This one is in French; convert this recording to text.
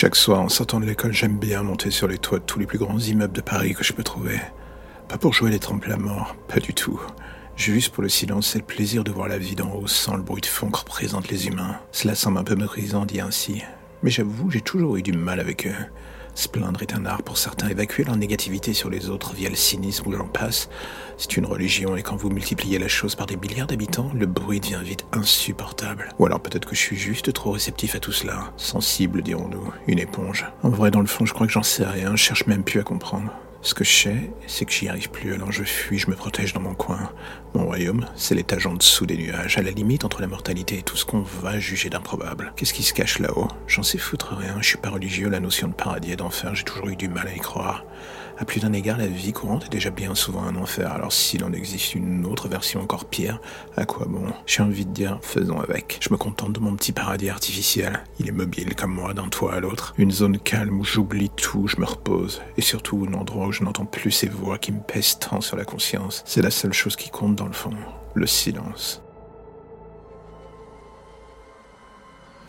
Chaque soir, en sortant de l'école, j'aime bien monter sur les toits de tous les plus grands immeubles de Paris que je peux trouver. Pas pour jouer les trempes à mort, pas du tout. Juste pour le silence et le plaisir de voir la vie d'en haut sans le bruit de fond que représentent les humains. Cela semble un peu méprisant dit ainsi. Mais j'avoue, j'ai toujours eu du mal avec eux. Se plaindre est un art pour certains. Évacuer leur négativité sur les autres via le cynisme ou j'en passe, c'est une religion et quand vous multipliez la chose par des milliards d'habitants, le bruit devient vite insupportable. Ou alors peut-être que je suis juste trop réceptif à tout cela. Sensible, dirons-nous. Une éponge. En vrai, dans le fond, je crois que j'en sais rien. Je cherche même plus à comprendre. Ce que je sais, c'est que j'y arrive plus, alors je fuis, je me protège dans mon coin. Mon royaume, c'est l'étage en dessous des nuages, à la limite entre la mortalité et tout ce qu'on va juger d'improbable. Qu'est-ce qui se cache là-haut? J'en sais foutre rien, je suis pas religieux, la notion de paradis et d'enfer, j'ai toujours eu du mal à y croire. À plus d'un égard, la vie courante est déjà bien souvent un enfer, alors s'il en existe une autre version encore pire, à quoi bon? J'ai envie de dire, faisons avec. Je me contente de mon petit paradis artificiel. Il est mobile comme moi d'un toit à l'autre. Une zone calme où j'oublie tout, je me repose. Et surtout un endroit je n'entends plus ces voix qui me pèsent tant sur la conscience. C'est la seule chose qui compte dans le fond, le silence.